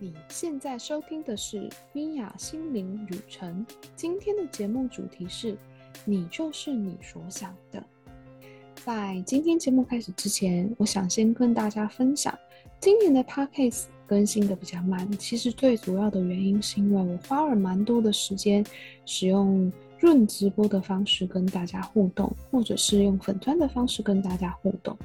你现在收听的是米娅心灵旅程。今天的节目主题是“你就是你所想的”。在今天节目开始之前，我想先跟大家分享，今年的 Podcast 更新的比较慢。其实最主要的原因是因为我花了蛮多的时间，使用润直播的方式跟大家互动，或者是用粉专的方式跟大家互动。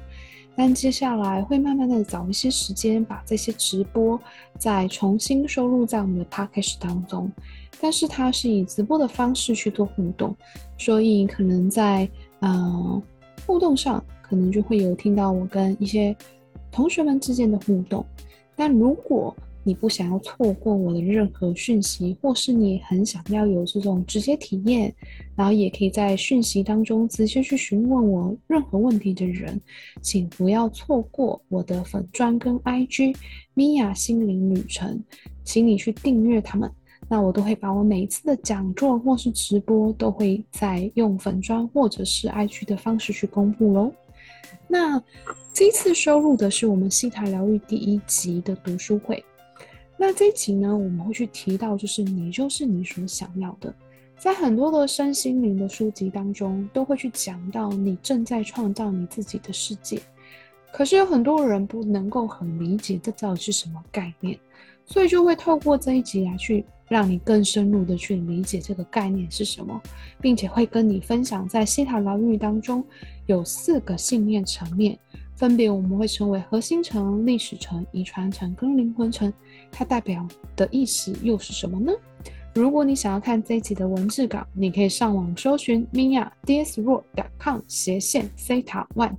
但接下来会慢慢的找一些时间，把这些直播再重新收录在我们的 package 当中。但是它是以直播的方式去做互动，所以可能在呃互动上，可能就会有听到我跟一些同学们之间的互动。但如果你不想要错过我的任何讯息，或是你很想要有这种直接体验，然后也可以在讯息当中直接去询问我任何问题的人，请不要错过我的粉砖跟 IG 米娅心灵旅程，请你去订阅他们。那我都会把我每次的讲座或是直播，都会在用粉砖或者是 IG 的方式去公布喽。那这次收录的是我们西塔疗愈第一集的读书会。那这一集呢，我们会去提到，就是你就是你所想要的。在很多的身心灵的书籍当中，都会去讲到你正在创造你自己的世界。可是有很多人不能够很理解这到底是什么概念，所以就会透过这一集来去让你更深入的去理解这个概念是什么，并且会跟你分享在希塔疗愈当中有四个信念层面。分别我们会称为核心层、历史层、遗传层跟灵魂层，它代表的意思又是什么呢？如果你想要看这一集的文字稿，你可以上网搜寻 miadsroad.com 斜线 theta one，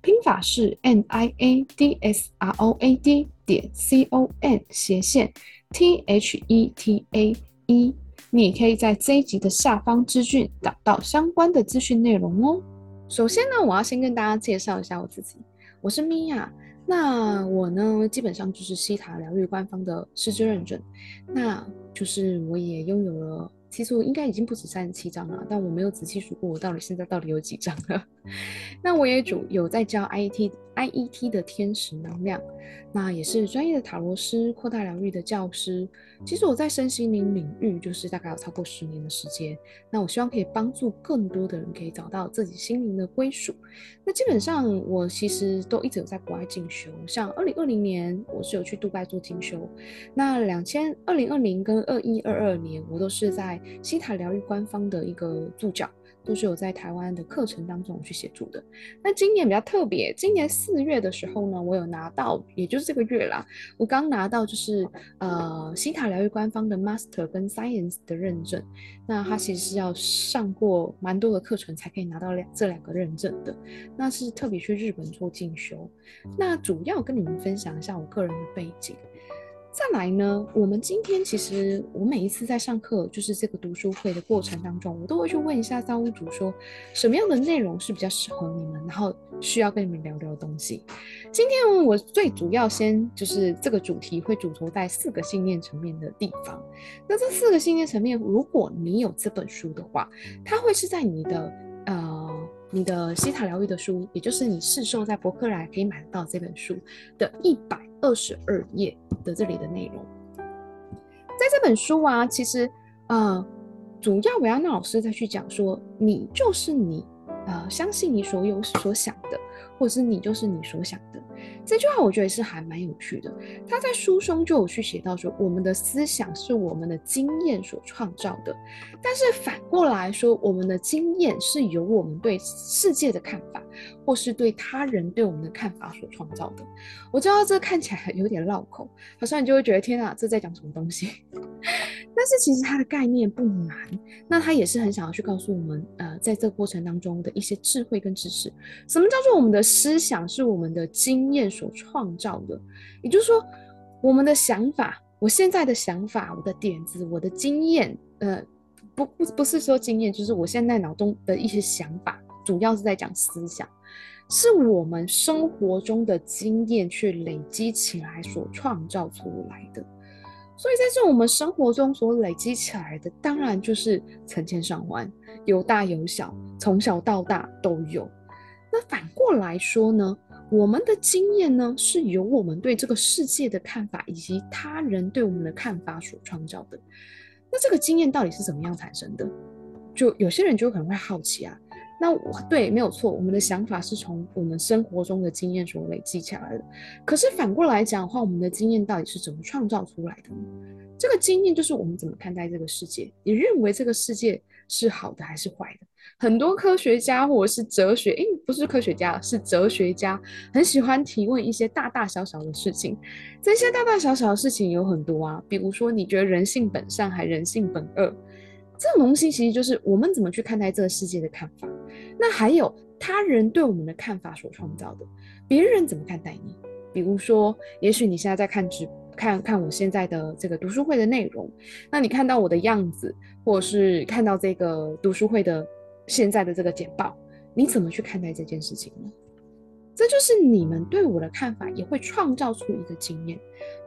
拼法是 n i a d s r o a d 点 c o m 斜线 t h e t a e，你可以在这一集的下方资讯找到相关的资讯内容哦。首先呢，我要先跟大家介绍一下我自己，我是米娅。那我呢，基本上就是西塔疗愈官方的师资认证，那就是我也拥有了。其实我应该已经不止三十七张了，但我没有仔细数过我到底现在到底有几张了。那我也主有在教 IET IET 的天使能量，那也是专业的塔罗师、扩大疗愈的教师。其实我在身心灵领域就是大概有超过十年的时间。那我希望可以帮助更多的人可以找到自己心灵的归属。那基本上我其实都一直有在国外进修，像二零二零年我是有去杜拜做进修，那两千二零二零跟二一二二年我都是在。西塔疗愈官方的一个助教，都是有在台湾的课程当中去协助的。那今年比较特别，今年四月的时候呢，我有拿到，也就是这个月啦，我刚拿到就是呃西塔疗愈官方的 Master 跟 Science 的认证。那他其实是要上过蛮多的课程才可以拿到两这两个认证的。那是特别去日本做进修。那主要跟你们分享一下我个人的背景。再来呢，我们今天其实我每一次在上课，就是这个读书会的过程当中，我都会去问一下造物主说，什么样的内容是比较适合你们，然后需要跟你们聊聊的东西。今天我最主要先就是这个主题会主轴在四个信念层面的地方。那这四个信念层面，如果你有这本书的话，它会是在你的呃你的希塔疗愈的书，也就是你市售在博客来可以买得到这本书的一百二十二页的这里的内容，在这本书啊，其实呃，主要维安娜老师在去讲说，你就是你，呃，相信你所有所想的，或者是你就是你所想的。这句话我觉得是还蛮有趣的。他在书中就有去写到说，我们的思想是我们的经验所创造的，但是反过来说，我们的经验是由我们对世界的看法，或是对他人对我们的看法所创造的。我知道这看起来有点绕口，好像你就会觉得天啊，这在讲什么东西？但是其实它的概念不难，那他也是很想要去告诉我们，呃，在这个过程当中的一些智慧跟知识。什么叫做我们的思想是我们的经验所创造的？也就是说，我们的想法，我现在的想法，我的点子，我的经验，呃，不不不是说经验，就是我现在脑中的一些想法，主要是在讲思想，是我们生活中的经验去累积起来所创造出来的。所以，在这我们生活中所累积起来的，当然就是成千上万，有大有小，从小到大都有。那反过来说呢，我们的经验呢，是由我们对这个世界的看法以及他人对我们的看法所创造的。那这个经验到底是怎么样产生的？就有些人就可能会好奇啊。那我对，没有错，我们的想法是从我们生活中的经验所累积起来的。可是反过来讲的话，我们的经验到底是怎么创造出来的呢？这个经验就是我们怎么看待这个世界。你认为这个世界是好的还是坏的？很多科学家或者是哲学，诶，不是科学家，是哲学家，很喜欢提问一些大大小小的事情。这些大大小小的事情有很多啊，比如说你觉得人性本善还人性本恶？这种东西其实就是我们怎么去看待这个世界的看法。那还有他人对我们的看法所创造的，别人怎么看待你？比如说，也许你现在在看直播看看我现在的这个读书会的内容，那你看到我的样子，或者是看到这个读书会的现在的这个简报，你怎么去看待这件事情呢？这就是你们对我的看法，也会创造出一个经验。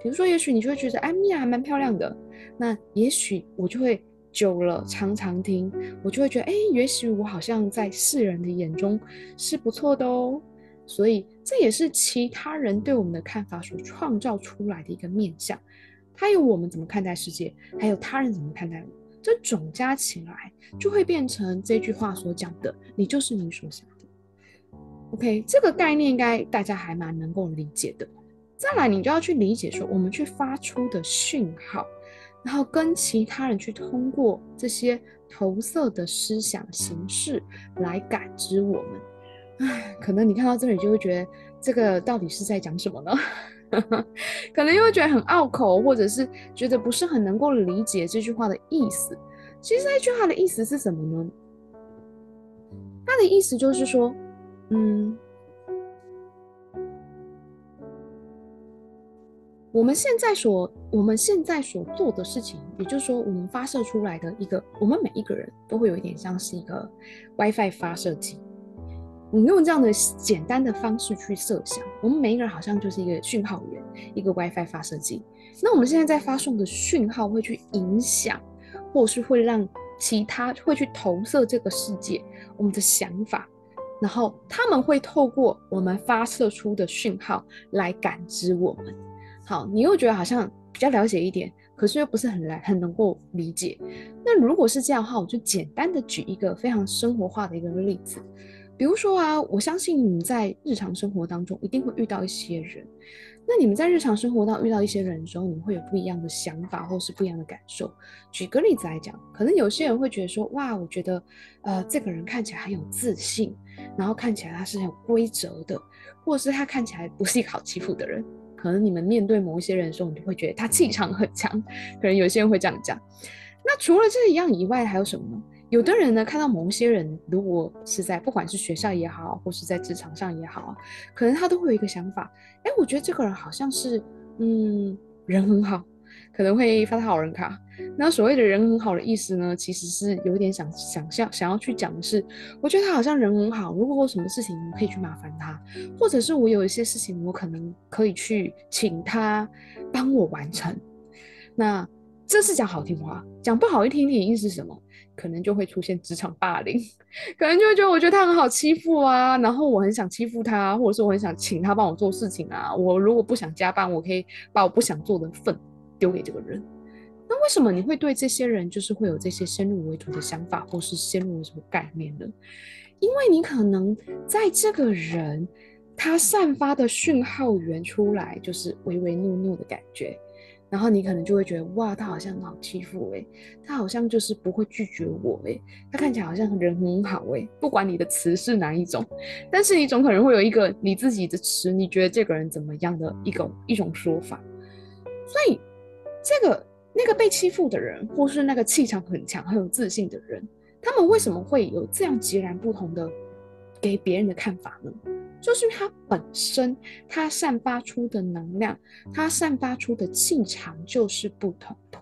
比如说，也许你就会觉得，哎，米娅还蛮漂亮的，那也许我就会。久了，常常听，我就会觉得，哎，也许我好像在世人的眼中是不错的哦。所以这也是其他人对我们的看法所创造出来的一个面向。还有我们怎么看待世界，还有他人怎么看待我，这总加起来就会变成这句话所讲的：你就是你所想的。OK，这个概念应该大家还蛮能够理解的。再来，你就要去理解说，我们去发出的讯号。然后跟其他人去通过这些投射的思想形式来感知我们，唉，可能你看到这里就会觉得这个到底是在讲什么呢？可能又会觉得很拗口，或者是觉得不是很能够理解这句话的意思。其实这句话的意思是什么呢？它的意思就是说，嗯。我们现在所我们现在所做的事情，也就是说，我们发射出来的一个，我们每一个人都会有一点像是一个 WiFi 发射机。我们用这样的简单的方式去设想，我们每一个人好像就是一个讯号源，一个 WiFi 发射机。那我们现在在发送的讯号会去影响，或是会让其他会去投射这个世界我们的想法，然后他们会透过我们发射出的讯号来感知我们。好，你又觉得好像比较了解一点，可是又不是很来很能够理解。那如果是这样的话，我就简单的举一个非常生活化的一个例子，比如说啊，我相信你们在日常生活当中一定会遇到一些人。那你们在日常生活当遇到一些人的时候，你们会有不一样的想法或是不一样的感受。举个例子来讲，可能有些人会觉得说，哇，我觉得呃这个人看起来很有自信，然后看起来他是很有规则的，或者是他看起来不是一个好欺负的人。可能你们面对某一些人的时候，你就会觉得他气场很强。可能有些人会这样讲。那除了这一样以外，还有什么呢？有的人呢，看到某些人，如果是在不管是学校也好，或是在职场上也好啊，可能他都会有一个想法：哎，我觉得这个人好像是，嗯，人很好。可能会发他好人卡。那所谓的人很好的意思呢，其实是有点想想象想要去讲的是，我觉得他好像人很好。如果我有什么事情，我可以去麻烦他，或者是我有一些事情，我可能可以去请他帮我完成。那这是讲好听话，讲不好听点意思是什么？可能就会出现职场霸凌，可能就会觉得我觉得他很好欺负啊，然后我很想欺负他，或者是我很想请他帮我做事情啊。我如果不想加班，我可以把我不想做的份。丢给这个人，那为什么你会对这些人就是会有这些先入为主的想法，或是先入为主的概念呢？因为你可能在这个人他散发的讯号源出来就是唯唯诺诺的感觉，然后你可能就会觉得哇，他好像很好欺负诶，他好像就是不会拒绝我诶，他看起来好像人很好诶，不管你的词是哪一种，但是你总可能会有一个你自己的词，你觉得这个人怎么样的一种一种说法，所以。这个那个被欺负的人，或是那个气场很强、很有自信的人，他们为什么会有这样截然不同的给别人的看法呢？就是它本身它散发出的能量，它散发出的气场就是不同的。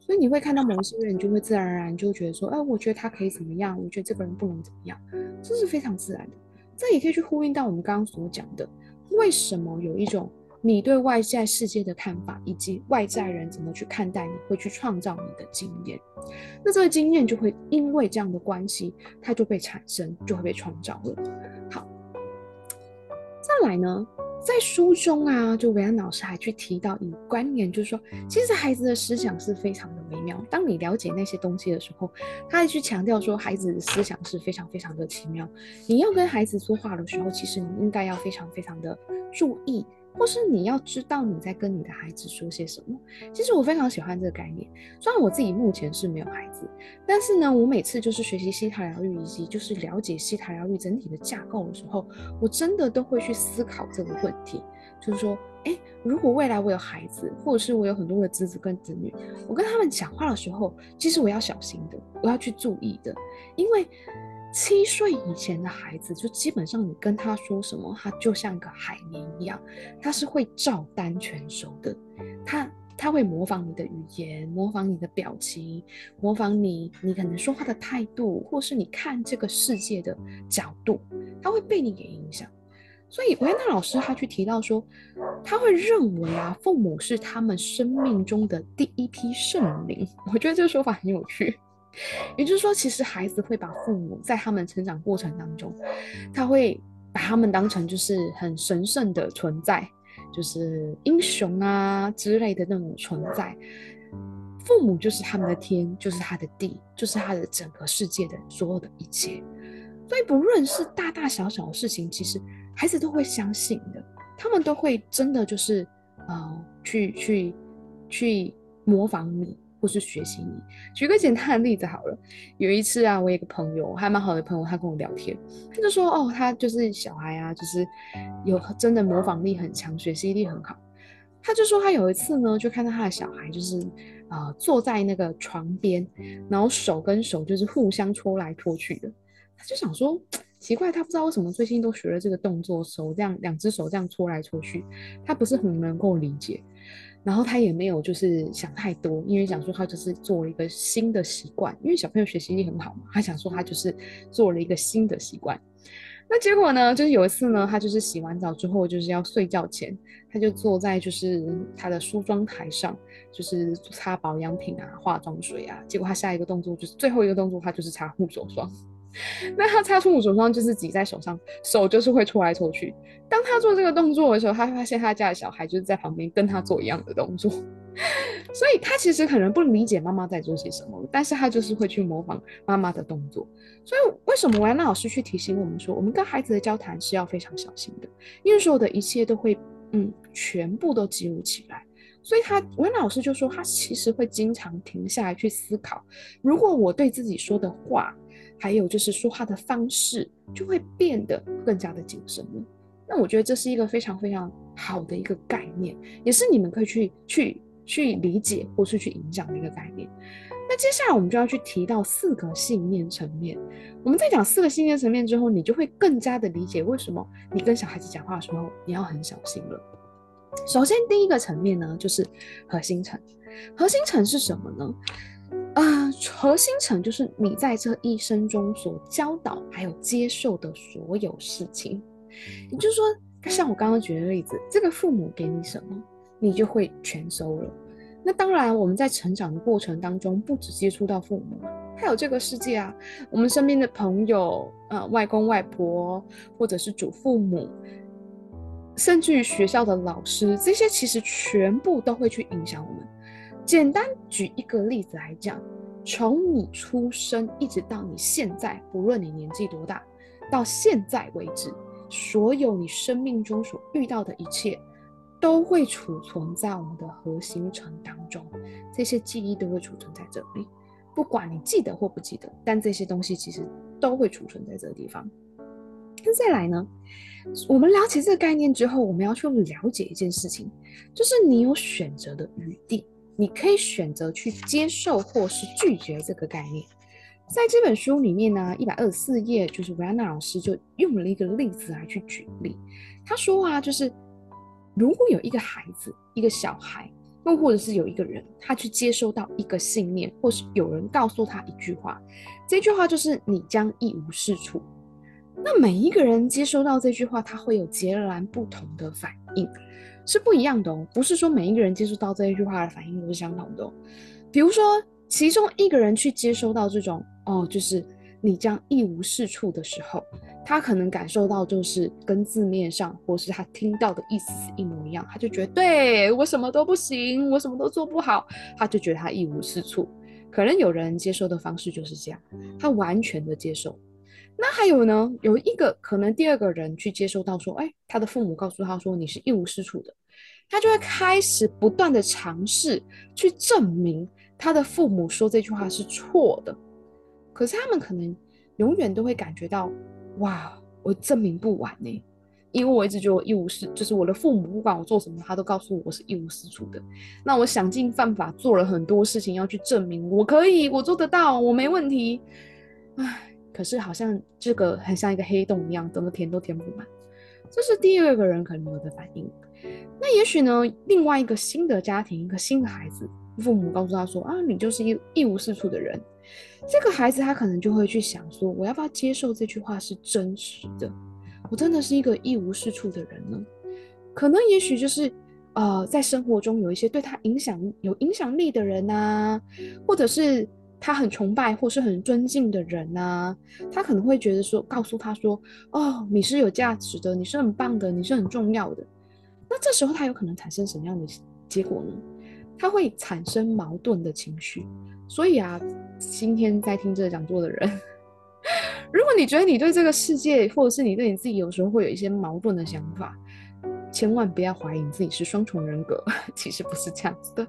所以你会看到某些人，就会自然而然就觉得说：“哎，我觉得他可以怎么样？我觉得这个人不能怎么样。”这是非常自然的。这也可以去呼应到我们刚刚所讲的，为什么有一种。你对外在世界的看法，以及外在人怎么去看待你，会去创造你的经验。那这个经验就会因为这样的关系，它就被产生，就会被创造了。好，再来呢，在书中啊，就维安老师还去提到一个观念，就是说，其实孩子的思想是非常的微妙。当你了解那些东西的时候，他还去强调说，孩子的思想是非常非常的奇妙。你要跟孩子说话的时候，其实你应该要非常非常的注意。或是你要知道你在跟你的孩子说些什么。其实我非常喜欢这个概念。虽然我自己目前是没有孩子，但是呢，我每次就是学习西塔疗愈以及就是了解西塔疗愈整体的架构的时候，我真的都会去思考这个问题，就是说，诶，如果未来我有孩子，或者是我有很多的侄子跟子女，我跟他们讲话的时候，其实我要小心的，我要去注意的，因为。七岁以前的孩子，就基本上你跟他说什么，他就像个海绵一样，他是会照单全收的。他他会模仿你的语言，模仿你的表情，模仿你你可能说话的态度，或是你看这个世界的角度，他会被你给影响。所以维安娜老师他去提到说，他会认为啊，父母是他们生命中的第一批圣灵。我觉得这个说法很有趣。也就是说，其实孩子会把父母在他们成长过程当中，他会把他们当成就是很神圣的存在，就是英雄啊之类的那种存在。父母就是他们的天，就是他的地，就是他的整个世界的所有的一切。所以不论是大大小小的事情，其实孩子都会相信的，他们都会真的就是呃去去去模仿你。或是学习你，举个简单的例子好了。有一次啊，我有一个朋友，还蛮好的朋友，他跟我聊天，他就说：“哦，他就是小孩啊，就是有真的模仿力很强，学习力很好。”他就说他有一次呢，就看到他的小孩就是啊、坐在那个床边，然后手跟手就是互相戳来戳去的。他就想说奇怪，他不知道为什么最近都学了这个动作，手这样两只手这样戳来戳去，他不是很能够理解。然后他也没有就是想太多，因为想说他就是做了一个新的习惯，因为小朋友学习力很好嘛，他想说他就是做了一个新的习惯。那结果呢，就是有一次呢，他就是洗完澡之后就是要睡觉前，他就坐在就是他的梳妆台上，就是擦保养品啊、化妆水啊。结果他下一个动作就是最后一个动作，他就是擦护手霜。那他擦出护手霜就是挤在手上，手就是会戳来戳去。当他做这个动作的时候，他发现他家的小孩就是在旁边跟他做一样的动作，所以他其实可能不理解妈妈在做些什么，但是他就是会去模仿妈妈的动作。所以为什么维安娜老师去提醒我们说，我们跟孩子的交谈是要非常小心的，因为所有的一切都会嗯全部都记录起来。所以他维安老师就说，他其实会经常停下来去思考，如果我对自己说的话。还有就是说话的方式就会变得更加的谨慎了。那我觉得这是一个非常非常好的一个概念，也是你们可以去去去理解或是去影响的一个概念。那接下来我们就要去提到四个信念层面。我们在讲四个信念层面之后，你就会更加的理解为什么你跟小孩子讲话的时候你要很小心了。首先第一个层面呢，就是核心层。核心层是什么呢？啊、呃，核心层就是你在这一生中所教导还有接受的所有事情，也就是说，像我刚刚举的例子，这个父母给你什么，你就会全收了。那当然，我们在成长的过程当中，不只接触到父母，还有这个世界啊，我们身边的朋友，呃，外公外婆，或者是祖父母，甚至于学校的老师，这些其实全部都会去影响我们。简单举一个例子来讲，从你出生一直到你现在，不论你年纪多大，到现在为止，所有你生命中所遇到的一切，都会储存在我们的核心层当中。这些记忆都会储存在这里，不管你记得或不记得，但这些东西其实都会储存在这个地方。那再来呢，我们了解这个概念之后，我们要去了解一件事情，就是你有选择的余地。你可以选择去接受或是拒绝这个概念。在这本书里面呢，一百二十四页，就是维安娜老师就用了一个例子来去举例。他说啊，就是如果有一个孩子，一个小孩，又或者是有一个人，他去接受到一个信念，或是有人告诉他一句话，这句话就是你将一无是处。那每一个人接收到这句话，他会有截然不同的反应。是不一样的哦，不是说每一个人接触到这一句话的反应都是相同的哦。比如说，其中一个人去接收到这种哦，就是你这样一无是处的时候，他可能感受到就是跟字面上或是他听到的意思一模一样，他就觉得对我什么都不行，我什么都做不好，他就觉得他一无是处。可能有人接受的方式就是这样，他完全的接受。那还有呢，有一个可能第二个人去接受到说，哎，他的父母告诉他说你是一无是处的，他就会开始不断的尝试去证明他的父母说这句话是错的。可是他们可能永远都会感觉到，哇，我证明不完呢，因为我一直觉得我一无是，就是我的父母不管我做什么，他都告诉我我是一无是处的。那我想尽办法做了很多事情要去证明我可以，我做得到，我没问题。唉，可是好像这个很像一个黑洞一样，怎么填都填不满。这是第二个人可能有的反应。那也许呢，另外一个新的家庭，一个新的孩子，父母告诉他说啊，你就是一一无是处的人。这个孩子他可能就会去想说，我要不要接受这句话是真实的？我真的是一个一无是处的人呢？可能也许就是，呃，在生活中有一些对他影响有影响力的人啊，或者是他很崇拜或是很尊敬的人啊，他可能会觉得说，告诉他说，哦，你是有价值的，你是很棒的，你是很重要的。那这时候他有可能产生什么样的结果呢？他会产生矛盾的情绪。所以啊，今天在听这个讲座的人，如果你觉得你对这个世界，或者是你对你自己有时候会有一些矛盾的想法，千万不要怀疑你自己是双重人格，其实不是这样子的，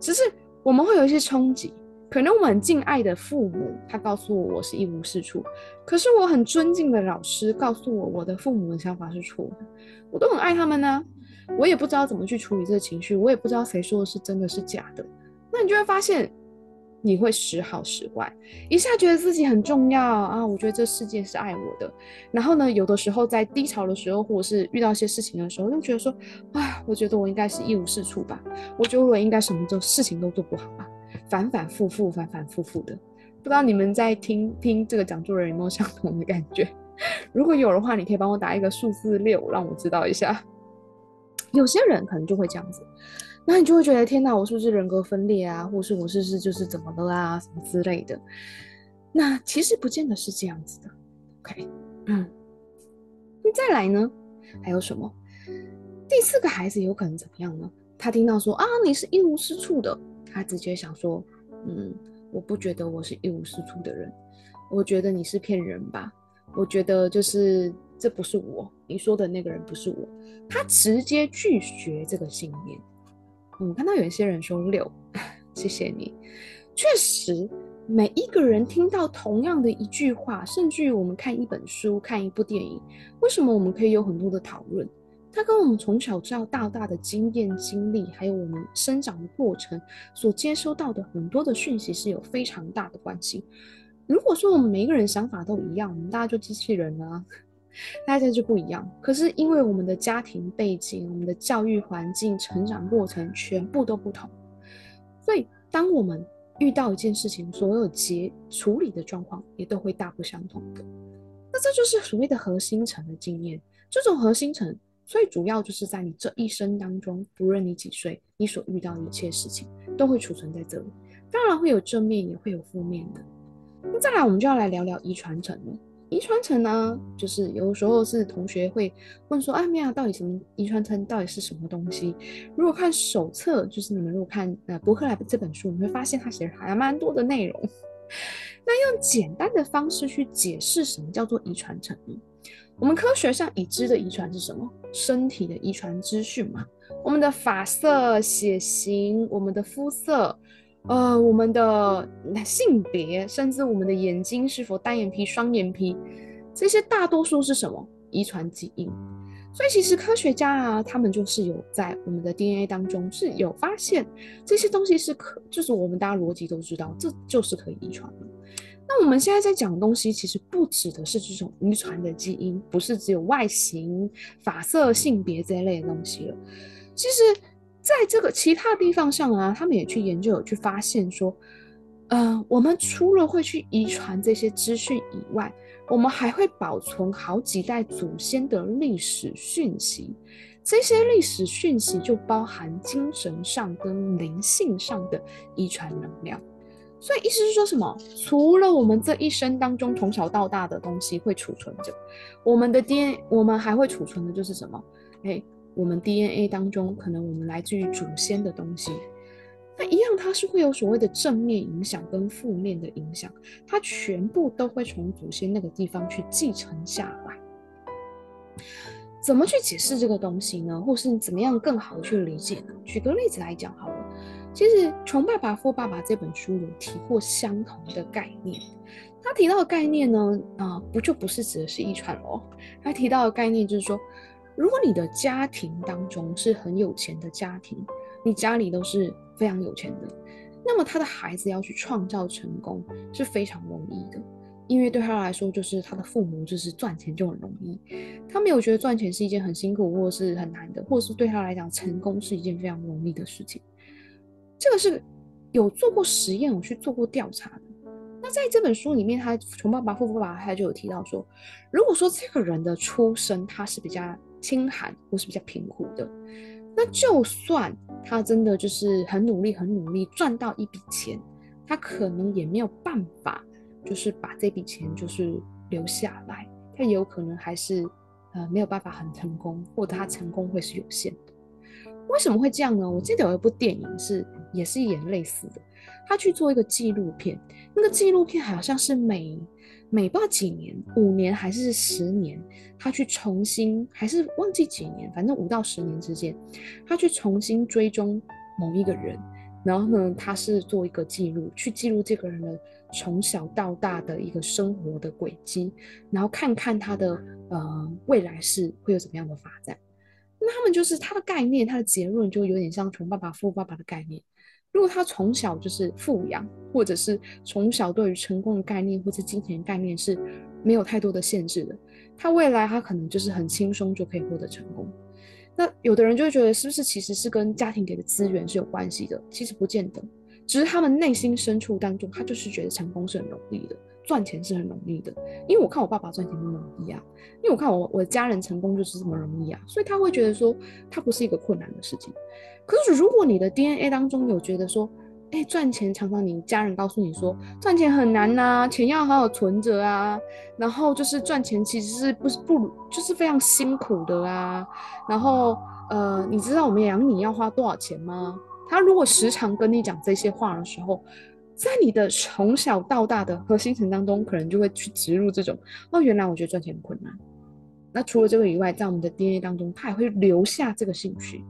只是我们会有一些冲击。可能我很敬爱的父母，他告诉我我是一无是处，可是我很尊敬的老师告诉我我的父母的想法是错的，我都很爱他们呢，我也不知道怎么去处理这个情绪，我也不知道谁说的是真的是假的，那你就会发现。你会时好时坏，一下觉得自己很重要啊，我觉得这世界是爱我的。然后呢，有的时候在低潮的时候，或者是遇到一些事情的时候，就觉得说，啊，我觉得我应该是一无是处吧，我觉得我应该什么都事情都做不好吧，反反复复，反反复复的。不知道你们在听听这个讲座的人有没有相同的感觉？如果有的话，你可以帮我打一个数字六，让我知道一下。有些人可能就会这样子。那你就会觉得天哪，我是不是人格分裂啊？或是我是不是就是怎么了啊？什么之类的？那其实不见得是这样子的。OK，嗯，再来呢？还有什么？第四个孩子有可能怎么样呢？他听到说啊，你是一无是处的，他直接想说，嗯，我不觉得我是一无是处的人，我觉得你是骗人吧？我觉得就是这不是我，你说的那个人不是我，他直接拒绝这个信念。我看到有一些人说六，谢谢你。确实，每一个人听到同样的一句话，甚至于我们看一本书、看一部电影，为什么我们可以有很多的讨论？它跟我们从小到大大的经验、经历，还有我们生长的过程所接收到的很多的讯息是有非常大的关系。如果说我们每一个人想法都一样，我们大家就机器人了啊。大家就不一样，可是因为我们的家庭背景、我们的教育环境、成长过程全部都不同，所以当我们遇到一件事情，所有结处理的状况也都会大不相同的。那这就是所谓的核心层的经验。这种核心层最主要就是在你这一生当中，不论你几岁，你所遇到的一切事情都会储存在这里。当然会有正面，也会有负面的。那再来，我们就要来聊聊遗传层了。遗传层呢，就是有时候是同学会问说：“哎，米娅，到底什么遗传层到底是什么东西？”如果看手册，就是你们如果看呃博客来的这本书，你会发现它写的还蛮多的内容。那用简单的方式去解释什么叫做遗传层呢？我们科学上已知的遗传是什么？身体的遗传资讯嘛，我们的发色、血型、我们的肤色。呃，我们的性别，甚至我们的眼睛是否单眼皮、双眼皮，这些大多数是什么？遗传基因。所以其实科学家啊，他们就是有在我们的 DNA 当中是有发现这些东西是可，就是我们大家逻辑都知道，这就是可以遗传的。那我们现在在讲的东西，其实不指的是这种遗传的基因，不是只有外形、发色、性别这一类的东西了。其实。在这个其他地方上啊，他们也去研究，有去发现说，呃，我们除了会去遗传这些资讯以外，我们还会保存好几代祖先的历史讯息。这些历史讯息就包含精神上跟灵性上的遗传能量。所以意思是说什么？除了我们这一生当中从小到大的东西会储存着，我们的 DNA，我们还会储存的就是什么？诶，我们 DNA 当中可能我们来自于祖先的东西，那一样它是会有所谓的正面影响跟负面的影响，它全部都会从祖先那个地方去继承下来。怎么去解释这个东西呢？或是怎么样更好的去理解呢？举个例子来讲好了。其实《穷爸爸富爸爸》这本书有提过相同的概念，他提到的概念呢，啊、不就不是指的是遗传喽？他提到的概念就是说，如果你的家庭当中是很有钱的家庭，你家里都是非常有钱的，那么他的孩子要去创造成功是非常容易的，因为对他来说，就是他的父母就是赚钱就很容易，他没有觉得赚钱是一件很辛苦或是很难的，或者是对他来讲成功是一件非常容易的事情。这个是有做过实验，有去做过调查的。那在这本书里面，他穷爸爸富爸爸他就有提到说，如果说这个人的出身他是比较清寒或是比较贫苦的，那就算他真的就是很努力很努力赚到一笔钱，他可能也没有办法，就是把这笔钱就是留下来，他也有可能还是呃没有办法很成功，或者他成功会是有限的。为什么会这样呢？我记得有一部电影是也是演类似的，他去做一个纪录片，那个纪录片好像是每每不知道几年，五年还是十年，他去重新还是忘记几年，反正五到十年之间，他去重新追踪某一个人，然后呢，他是做一个记录，去记录这个人的从小到大的一个生活的轨迹，然后看看他的呃未来是会有怎么样的发展。那他们就是他的概念，他的结论就有点像穷爸爸富爸爸的概念。如果他从小就是富养，或者是从小对于成功的概念或者金钱概念是没有太多的限制的，他未来他可能就是很轻松就可以获得成功。那有的人就会觉得，是不是其实是跟家庭给的资源是有关系的？其实不见得，只是他们内心深处当中，他就是觉得成功是很容易的。赚钱是很容易的，因为我看我爸爸赚钱那么容易啊，因为我看我我的家人成功就是这么容易啊，所以他会觉得说，他不是一个困难的事情。可是如果你的 DNA 当中有觉得说，哎，赚钱常常你家人告诉你说赚钱很难呐，钱要好好存着啊，然后就是赚钱其实是不是不就是非常辛苦的啊，然后呃，你知道我们养你要花多少钱吗？他如果时常跟你讲这些话的时候。在你的从小到大的核心层当中，可能就会去植入这种哦，原来我觉得赚钱很困难。那除了这个以外，在我们的 DNA 当中，它也会留下这个兴趣，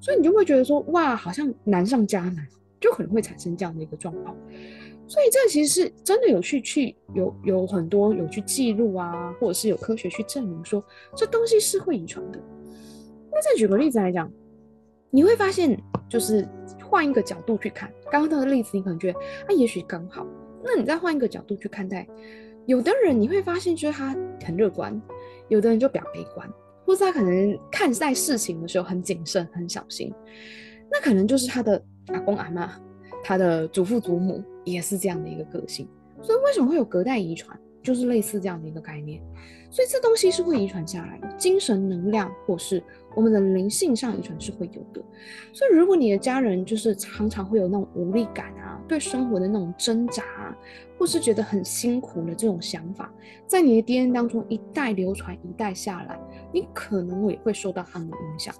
所以你就会觉得说，哇，好像难上加难，就可能会产生这样的一个状况。所以这其实是真的有去去有有很多有去记录啊，或者是有科学去证明说这东西是会遗传的。那再举个例子来讲，你会发现就是。换一个角度去看，刚刚那个例子，你可能觉得啊，也许刚好。那你再换一个角度去看待，有的人你会发现，就是他很乐观，有的人就比较悲观，或者他可能看待事情的时候很谨慎、很小心。那可能就是他的阿公阿妈，他的祖父祖母也是这样的一个个性。所以为什么会有隔代遗传？就是类似这样的一个概念。所以这东西是会遗传下来的，精神能量或是。我们的灵性上遗传是会有的，所以如果你的家人就是常常会有那种无力感啊，对生活的那种挣扎啊，或是觉得很辛苦的这种想法，在你的 DNA 当中一代流传一代下来，你可能也会受到他们的影响。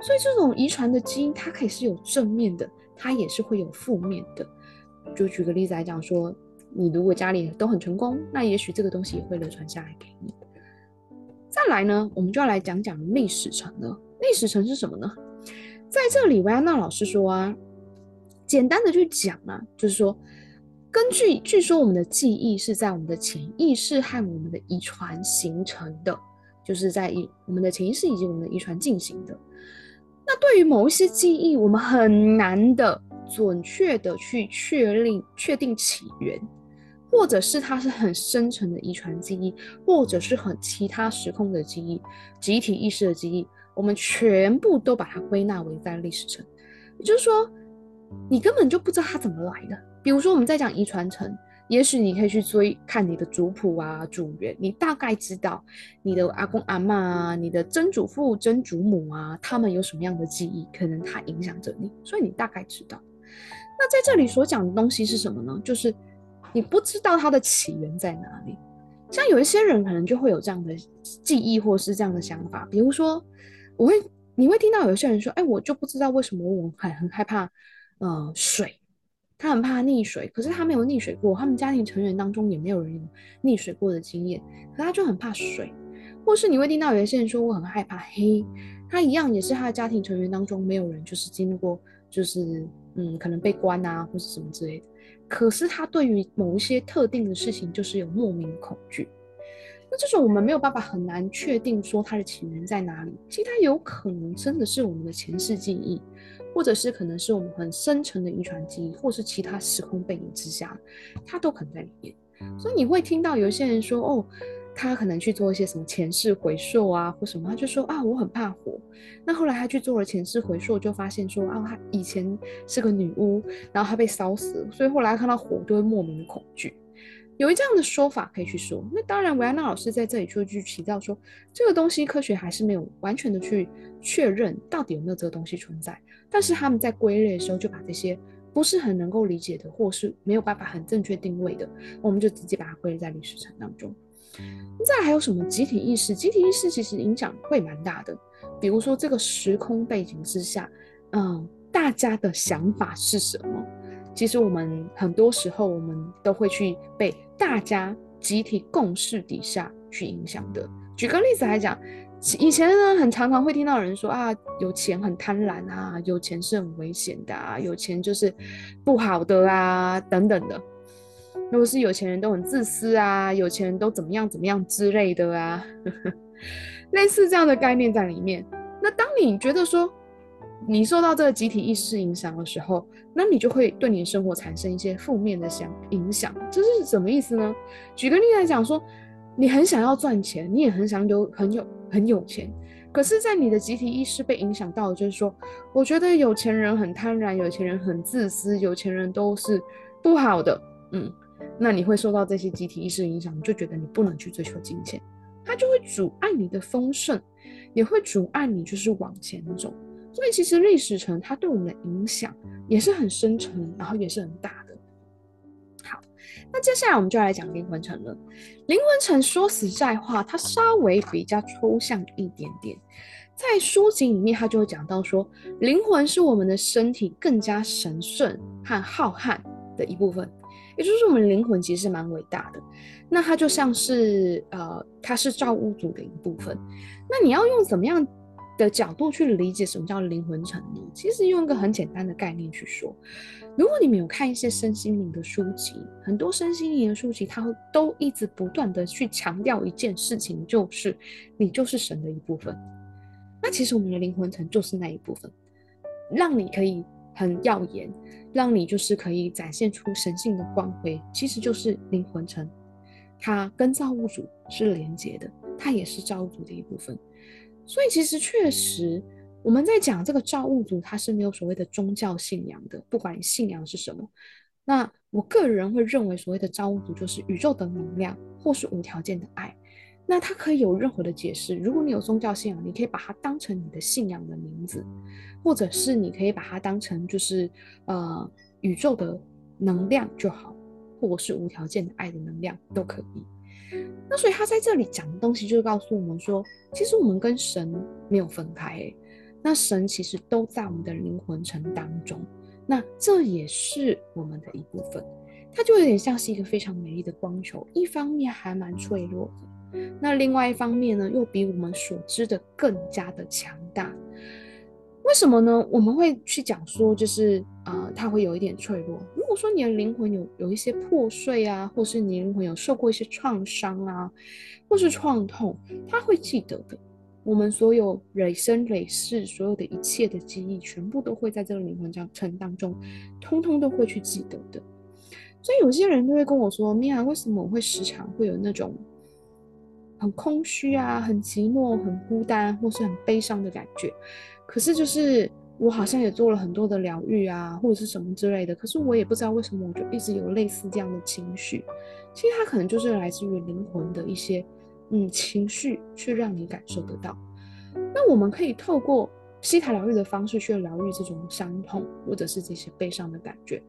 所以这种遗传的基因，它可以是有正面的，它也是会有负面的。就举个例子来讲说，你如果家里都很成功，那也许这个东西也会流传下来给你。再来呢，我们就要来讲讲历史层了。历史层是什么呢？在这里，维安娜老师说啊，简单的去讲啊，就是说，根据据说我们的记忆是在我们的潜意识和我们的遗传形成的，就是在一我们的潜意识以及我们的遗传进行的。那对于某一些记忆，我们很难的准确的去确定确定起源。或者是它是很深层的遗传记忆，或者是很其他时空的记忆、集体意识的记忆，我们全部都把它归纳为在历史层。也就是说，你根本就不知道它怎么来的。比如说，我们在讲遗传层，也许你可以去追看你的族谱啊、祖源，你大概知道你的阿公阿嬷啊、你的曾祖父、曾祖母啊，他们有什么样的记忆，可能它影响着你，所以你大概知道。那在这里所讲的东西是什么呢？就是你不知道它的起源在哪里。像有一些人可能就会有这样的记忆或是这样的想法，比如说，我会你会听到有些人说：“哎，我就不知道为什么我很很害怕，呃，水。”他很怕溺水，可是他没有溺水过，他们家庭成员当中也没有人有溺水过的经验，可他就很怕水。或是你会听到有些人说，我很害怕黑，他一样也是他的家庭成员当中没有人就是经历过，就是嗯可能被关啊或是什么之类的，可是他对于某一些特定的事情就是有莫名的恐惧。那这种我们没有办法很难确定说它的起源在哪里，其实它有可能真的是我们的前世记忆。或者是可能是我们很深层的遗传记忆，或是其他时空背景之下，它都可能在里面。所以你会听到有一些人说，哦，他可能去做一些什么前世回溯啊，或什么，他就说啊，我很怕火。那后来他去做了前世回溯，就发现说啊，他以前是个女巫，然后他被烧死，所以后来看到火都会莫名的恐惧。有一这样的说法可以去说，那当然维安娜老师在这里就去提到说，这个东西科学还是没有完全的去确认到底有没有这个东西存在，但是他们在归类的时候就把这些不是很能够理解的，或是没有办法很正确定位的，我们就直接把它归类在历史层当中。再还有什么集体意识？集体意识其实影响会蛮大的，比如说这个时空背景之下，嗯，大家的想法是什么？其实我们很多时候，我们都会去被大家集体共识底下去影响的。举个例子来讲，以前呢，很常常会听到人说啊，有钱很贪婪啊，有钱是很危险的啊，有钱就是不好的啊，等等的。如果是有钱人都很自私啊，有钱人都怎么样怎么样之类的啊，类似这样的概念在里面。那当你觉得说，你受到这个集体意识影响的时候，那你就会对你的生活产生一些负面的想影响。这是什么意思呢？举个例来讲，说你很想要赚钱，你也很想有很有很有钱，可是，在你的集体意识被影响到，就是说，我觉得有钱人很贪婪，有钱人很自私，有钱人都是不好的。嗯，那你会受到这些集体意识影响，你就觉得你不能去追求金钱，它就会阻碍你的丰盛，也会阻碍你就是往前走。所以其实历史层它对我们的影响也是很深沉，然后也是很大的。好，那接下来我们就来讲灵魂层了。灵魂层说实在话，它稍微比较抽象一点点。在书籍里面，它就会讲到说，灵魂是我们的身体更加神圣和浩瀚的一部分，也就是我们灵魂其实是蛮伟大的。那它就像是呃，它是造物主的一部分。那你要用怎么样的角度去理解什么叫灵魂层呢？其实用一个很简单的概念去说，如果你们有看一些身心灵的书籍，很多身心灵的书籍，它会都一直不断的去强调一件事情，就是你就是神的一部分。那其实我们的灵魂层就是那一部分，让你可以很耀眼，让你就是可以展现出神性的光辉，其实就是灵魂城，它跟造物主是连接的，它也是造物主的一部分。所以其实确实，我们在讲这个造物主，它是没有所谓的宗教信仰的，不管你信仰是什么。那我个人会认为，所谓的造物主就是宇宙的能量，或是无条件的爱。那它可以有任何的解释。如果你有宗教信仰，你可以把它当成你的信仰的名字，或者是你可以把它当成就是呃宇宙的能量就好，或者是无条件的爱的能量都可以。那所以他在这里讲的东西，就是告诉我们说，其实我们跟神没有分开，那神其实都在我们的灵魂层当中，那这也是我们的一部分，它就有点像是一个非常美丽的光球，一方面还蛮脆弱的，那另外一方面呢，又比我们所知的更加的强大。为什么呢？我们会去讲说，就是啊、呃，它会有一点脆弱。如果说你的灵魂有有一些破碎啊，或是你灵魂有受过一些创伤啊，或是创痛，它会记得的。我们所有累生累世所有的一切的记忆，全部都会在这个灵魂章程当中，通通都会去记得的。所以有些人就会跟我说：“米娅，为什么我会时常会有那种很空虚啊、很寂寞、很孤单，或是很悲伤的感觉？”可是就是我好像也做了很多的疗愈啊，或者是什么之类的，可是我也不知道为什么我就一直有类似这样的情绪。其实它可能就是来自于灵魂的一些嗯情绪，去让你感受得到。那我们可以透过西塔疗愈的方式去疗愈这种伤痛或者是这些悲伤的感觉。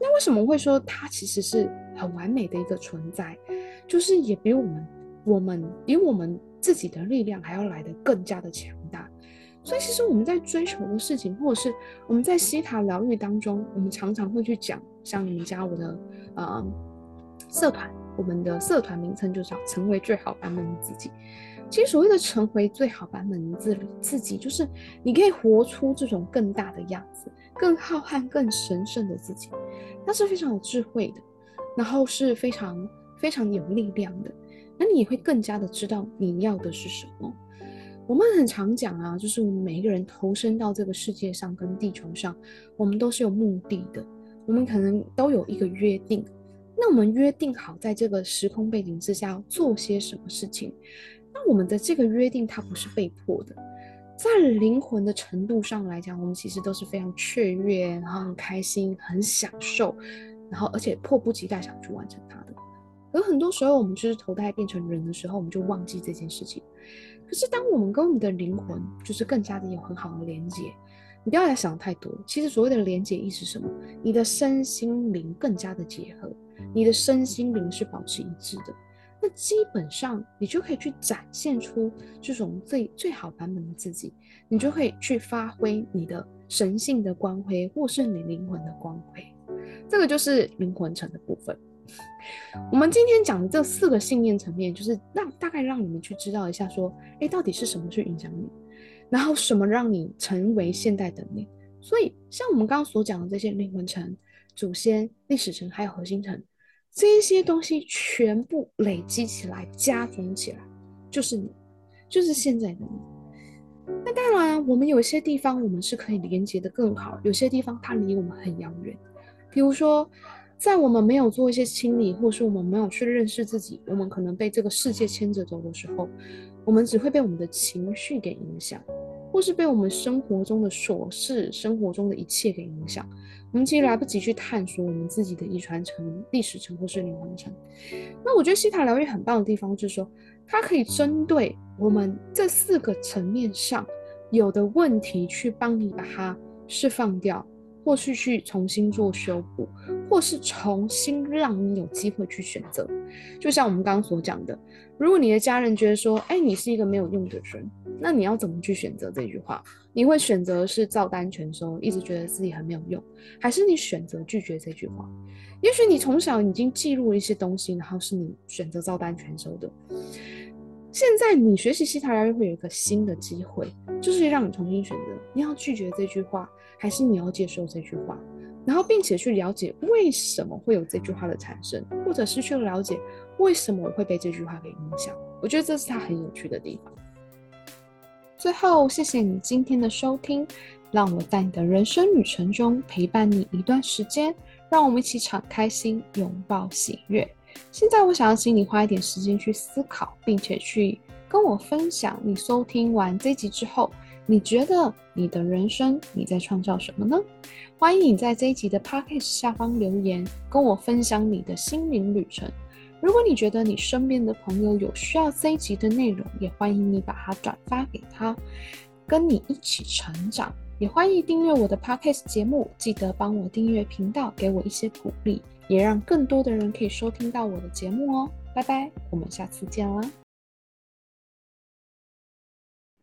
那为什么会说它其实是很完美的一个存在？就是也比我们我们比我们自己的力量还要来得更加的强大。所以其实我们在追求的事情，或者是我们在西塔疗愈当中，我们常常会去讲，像你们加我的呃社团，我们的社团名称就叫成为最好版本的自己。其实所谓的成为最好版本的自自己，就是你可以活出这种更大的样子，更浩瀚、更神圣的自己。那是非常有智慧的，然后是非常非常有力量的。那你也会更加的知道你要的是什么。我们很常讲啊，就是我们每一个人投身到这个世界上跟地球上，我们都是有目的的。我们可能都有一个约定，那我们约定好在这个时空背景之下要做些什么事情。那我们的这个约定，它不是被迫的，在灵魂的程度上来讲，我们其实都是非常雀跃，然后很开心、很享受，然后而且迫不及待想去完成它的。而很多时候，我们就是投胎变成人的时候，我们就忘记这件事情。可是，当我们跟我们的灵魂就是更加的有很好的连接，你不要来想太多。其实所谓的连接意是什么？你的身心灵更加的结合，你的身心灵是保持一致的。那基本上，你就可以去展现出这种最最好版本的自己，你就可以去发挥你的神性的光辉，或是你灵魂的光辉。这个就是灵魂层的部分。我们今天讲的这四个信念层面，就是让大概让你们去知道一下，说，哎，到底是什么去影响你，然后什么让你成为现代的你。所以，像我们刚刚所讲的这些灵魂层、祖先、历史层，还有核心层。这些东西全部累积起来，加总起来，就是你，就是现在的你。那当然，我们有些地方我们是可以连接得更好，有些地方它离我们很遥远。比如说，在我们没有做一些清理，或是我们没有去认识自己，我们可能被这个世界牵着走的时候，我们只会被我们的情绪给影响。或是被我们生活中的琐事、生活中的一切给影响，我们其实来不及去探索我们自己的遗传层、历史层或是灵魂层。那我觉得西塔疗愈很棒的地方就是说，它可以针对我们这四个层面上有的问题，去帮你把它释放掉。或是去重新做修补，或是重新让你有机会去选择。就像我们刚刚所讲的，如果你的家人觉得说，哎，你是一个没有用的人，那你要怎么去选择这句话？你会选择是照单全收，一直觉得自己很没有用，还是你选择拒绝这句话？也许你从小已经记录了一些东西，然后是你选择照单全收的。现在你学习希塔疗愈会有一个新的机会，就是让你重新选择，你要拒绝这句话，还是你要接受这句话，然后并且去了解为什么会有这句话的产生，或者是去了解为什么我会被这句话给影响。我觉得这是它很有趣的地方。最后，谢谢你今天的收听，让我在你的人生旅程中陪伴你一段时间，让我们一起敞开心，拥抱喜悦。现在我想要请你花一点时间去思考，并且去跟我分享你收听完这集之后，你觉得你的人生你在创造什么呢？欢迎你在这一集的 podcast 下方留言，跟我分享你的心灵旅程。如果你觉得你身边的朋友有需要这一集的内容，也欢迎你把它转发给他，跟你一起成长。也欢迎订阅我的 podcast 节目，记得帮我订阅频道，给我一些鼓励。也让更多的人可以收听到我的节目哦，拜拜，我们下次见啦。